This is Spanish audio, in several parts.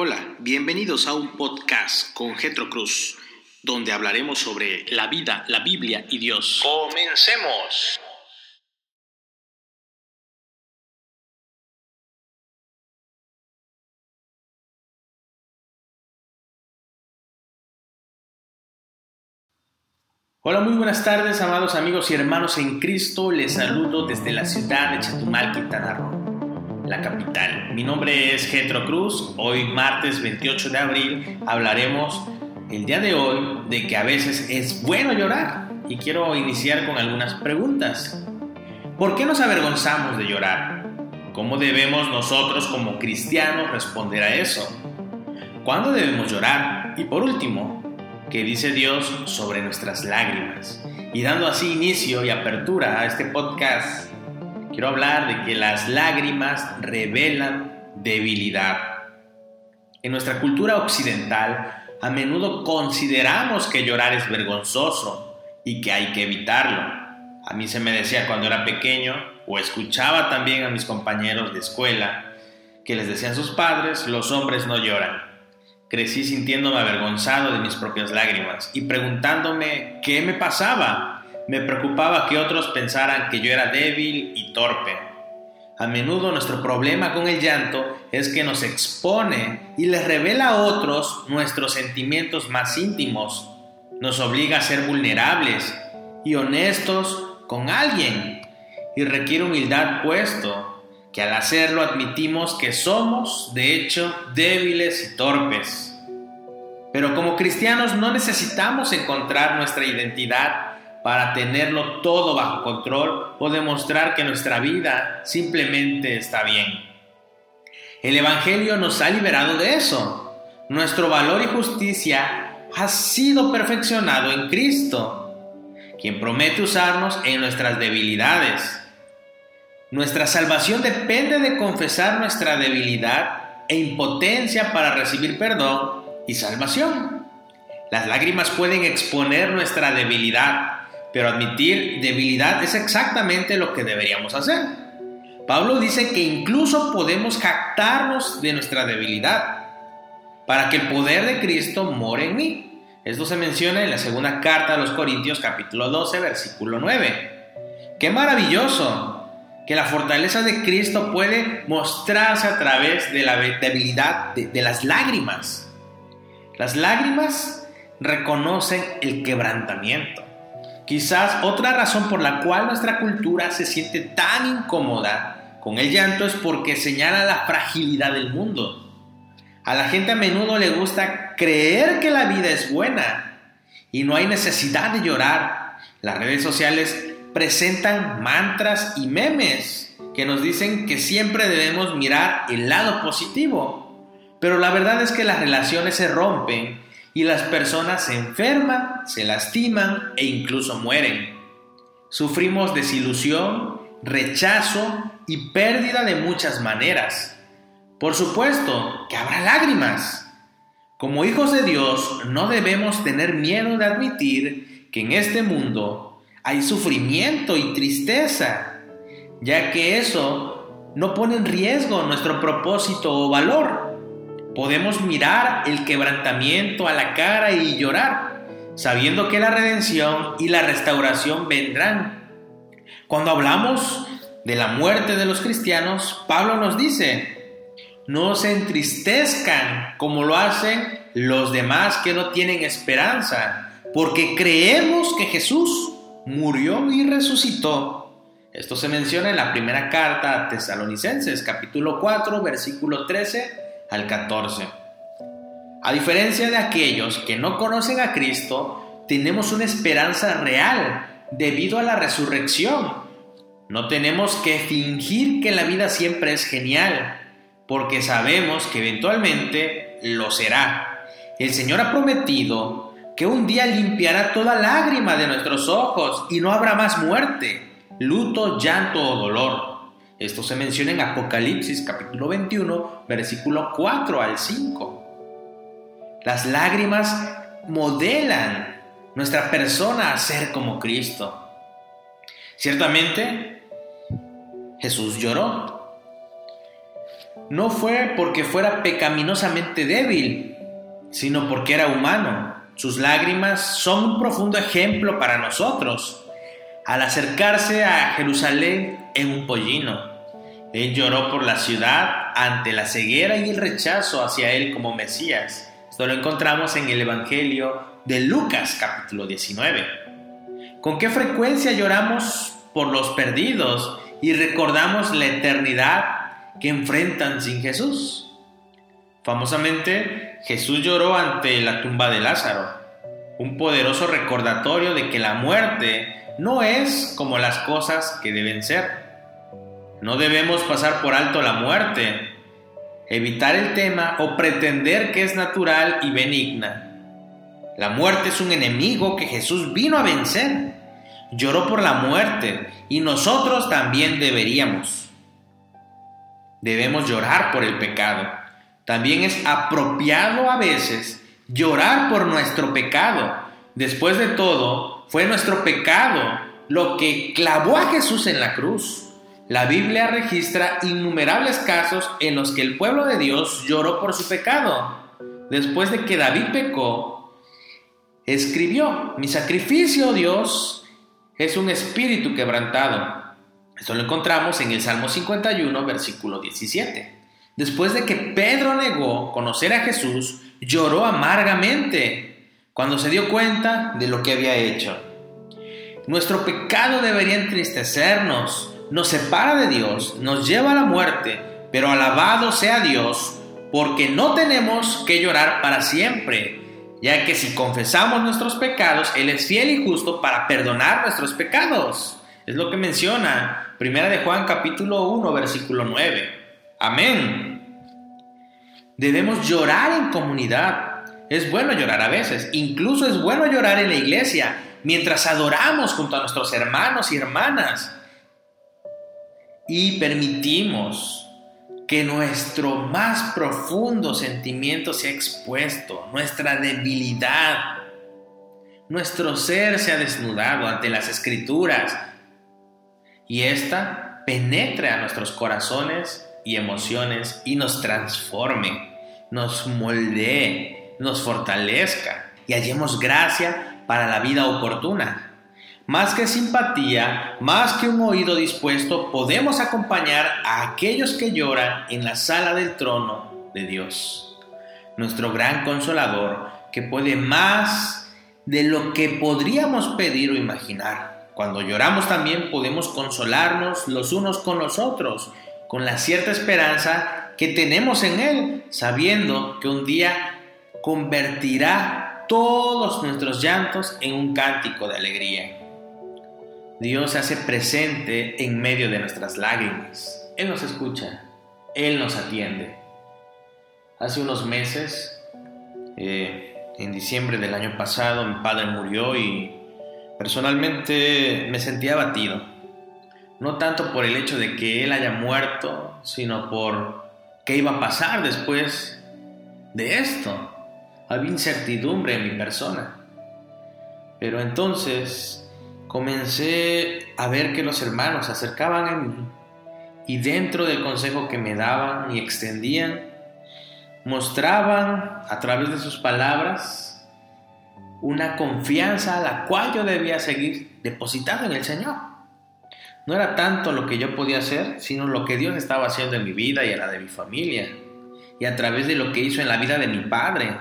Hola, bienvenidos a un podcast con Getro Cruz, donde hablaremos sobre la vida, la Biblia y Dios. Comencemos. Hola, muy buenas tardes, amados amigos y hermanos en Cristo. Les saludo desde la ciudad de Chetumal, Quintana Roo, la capital. Mi nombre es Getro Cruz. Hoy, martes 28 de abril, hablaremos el día de hoy de que a veces es bueno llorar. Y quiero iniciar con algunas preguntas. ¿Por qué nos avergonzamos de llorar? ¿Cómo debemos nosotros como cristianos responder a eso? ¿Cuándo debemos llorar? Y por último, que dice Dios sobre nuestras lágrimas. Y dando así inicio y apertura a este podcast, quiero hablar de que las lágrimas revelan debilidad. En nuestra cultura occidental, a menudo consideramos que llorar es vergonzoso y que hay que evitarlo. A mí se me decía cuando era pequeño, o escuchaba también a mis compañeros de escuela, que les decían sus padres, los hombres no lloran. Crecí sintiéndome avergonzado de mis propias lágrimas y preguntándome qué me pasaba. Me preocupaba que otros pensaran que yo era débil y torpe. A menudo nuestro problema con el llanto es que nos expone y les revela a otros nuestros sentimientos más íntimos. Nos obliga a ser vulnerables y honestos con alguien y requiere humildad puesto que al hacerlo admitimos que somos, de hecho, débiles y torpes. Pero como cristianos no necesitamos encontrar nuestra identidad para tenerlo todo bajo control o demostrar que nuestra vida simplemente está bien. El Evangelio nos ha liberado de eso. Nuestro valor y justicia ha sido perfeccionado en Cristo, quien promete usarnos en nuestras debilidades nuestra salvación depende de confesar nuestra debilidad e impotencia para recibir perdón y salvación. Las lágrimas pueden exponer nuestra debilidad, pero admitir debilidad es exactamente lo que deberíamos hacer. Pablo dice que incluso podemos jactarnos de nuestra debilidad para que el poder de Cristo more en mí. Esto se menciona en la segunda carta a los Corintios capítulo 12 versículo 9. ¡Qué maravilloso! que la fortaleza de Cristo puede mostrarse a través de la debilidad de, las lágrimas. Las lágrimas reconocen el quebrantamiento. Quizás otra razón por la cual nuestra cultura se siente tan incómoda con el llanto es porque señala la fragilidad del mundo. A la gente a menudo le gusta creer que la vida es buena y no hay necesidad de llorar. Las redes sociales presentan mantras y memes que nos dicen que siempre debemos mirar el lado positivo. Pero la verdad es que las relaciones se rompen y las personas se enferman, se lastiman e incluso mueren. Sufrimos desilusión, rechazo y pérdida de muchas maneras. Por supuesto que habrá lágrimas. Como hijos de Dios no debemos tener miedo de admitir que en este mundo hay sufrimiento y tristeza, ya que eso no pone en riesgo nuestro propósito o valor. Podemos mirar el quebrantamiento a la cara y llorar, sabiendo que la redención y la restauración vendrán. Cuando hablamos de la muerte de los cristianos, Pablo nos dice, no se entristezcan como lo hacen los demás que no tienen esperanza, porque creemos que Jesús murió y resucitó. Esto se menciona en la primera carta a Tesalonicenses, capítulo 4, versículo 13 al 14. A diferencia de aquellos que no conocen a Cristo, tenemos una esperanza real debido a la resurrección. No tenemos que fingir que la vida siempre es genial, porque sabemos que eventualmente lo será. El Señor ha prometido que un día limpiará toda lágrima de nuestros ojos y no habrá más muerte, luto, llanto o dolor. Esto se menciona en Apocalipsis capítulo 21, versículo 4 al 5. Las lágrimas modelan nuestra persona a ser como Cristo. Ciertamente, Jesús lloró. no fue porque fuera pecaminosamente débil, sino porque era humano. Sus lágrimas son un profundo ejemplo para nosotros. Al acercarse a Jerusalén en un pollino, él lloró por la ciudad ante la ceguera y el rechazo hacia él como Mesías. Esto lo encontramos en el Evangelio de Lucas capítulo 19. ¿Con qué frecuencia lloramos por los perdidos y recordamos la eternidad que enfrentan sin Jesús? Famosamente, Jesús lloró ante la tumba de Lázaro, un poderoso recordatorio de que la muerte no es como las cosas que deben ser. No debemos pasar por alto la muerte, evitar el tema o pretender que es natural y benigna. La muerte es un enemigo que Jesús vino a vencer. Lloró por la muerte y nosotros también deberíamos. Debemos llorar por el pecado. También es apropiado a veces llorar por nuestro pecado. Después de todo, fue nuestro pecado lo que clavó a Jesús en la cruz. La Biblia registra innumerables casos en los que el pueblo de Dios lloró por su pecado. Después de que David pecó, escribió, mi sacrificio, Dios, es un espíritu quebrantado. Esto lo encontramos en el Salmo 51, versículo 17. Después de que Pedro negó conocer a Jesús, lloró amargamente cuando se dio cuenta de lo que había hecho. Nuestro pecado debería entristecernos, nos separa de Dios, nos lleva a la muerte, pero alabado sea Dios, porque no tenemos que llorar para siempre, ya que si confesamos nuestros pecados, Él es fiel y justo para perdonar nuestros pecados. Es lo que menciona Primera de Juan capítulo 1, versículo 9. Amén. Debemos llorar en comunidad. Es bueno llorar a veces, incluso es bueno llorar en la iglesia, mientras adoramos junto a nuestros hermanos y hermanas. Y permitimos que nuestro más profundo sentimiento sea expuesto, nuestra debilidad, nuestro ser sea desnudado ante las escrituras. Y ésta penetre a nuestros corazones y emociones y nos transforme, nos moldee, nos fortalezca y hallemos gracia para la vida oportuna. Más que simpatía, más que un oído dispuesto, podemos acompañar a aquellos que lloran en la sala del trono de Dios. Nuestro gran consolador, que puede más de lo que podríamos pedir o imaginar. Cuando lloramos también podemos consolarnos los unos con los otros, con la cierta esperanza que tenemos en Él, sabiendo que un día convertirá todos nuestros llantos en un cántico de alegría. Dios se hace presente en medio de nuestras lágrimas. Él nos escucha, Él nos atiende. Hace unos meses, eh, en diciembre del año pasado, mi padre murió y personalmente me sentía abatido. No tanto por el hecho de que él haya muerto, sino por qué iba a pasar después de esto. Había incertidumbre en mi persona. Pero entonces comencé a ver que los hermanos se acercaban a mí y dentro del consejo que me daban y extendían, mostraban a través de sus palabras una confianza a la cual yo debía seguir depositando en el Señor. No era tanto lo que yo podía hacer, sino lo que Dios estaba haciendo en mi vida y en la de mi familia, y a través de lo que hizo en la vida de mi padre,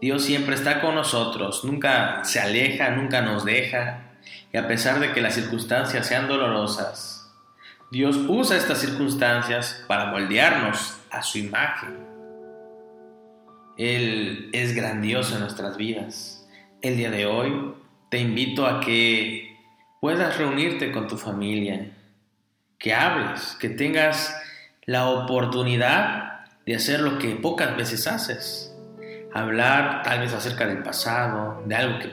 Dios siempre está con nosotros, nunca se aleja, nunca nos deja. Y a pesar de que las circunstancias sean dolorosas, Dios usa estas circunstancias para moldearnos a su imagen. Él es grandioso en nuestras vidas. El día de hoy te invito a que puedas reunirte con tu familia, que hables, que tengas la oportunidad de hacer lo que pocas veces haces. Hablar tal vez acerca del pasado, de algo que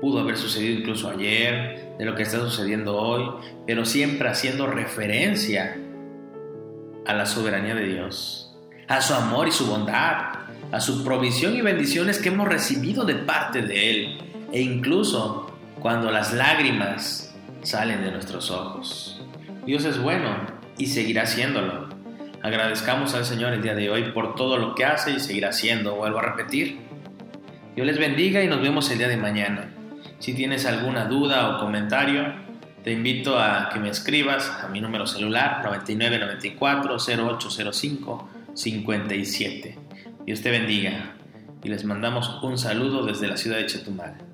pudo haber sucedido incluso ayer, de lo que está sucediendo hoy, pero siempre haciendo referencia a la soberanía de Dios, a su amor y su bondad, a su provisión y bendiciones que hemos recibido de parte de Él, e incluso cuando las lágrimas salen de nuestros ojos. Dios es bueno y seguirá siéndolo. Agradezcamos al Señor el día de hoy por todo lo que hace y seguirá haciendo. Vuelvo a repetir. Dios les bendiga y nos vemos el día de mañana. Si tienes alguna duda o comentario, te invito a que me escribas a mi número celular 9994 0805 57. Dios te bendiga y les mandamos un saludo desde la ciudad de Chetumal.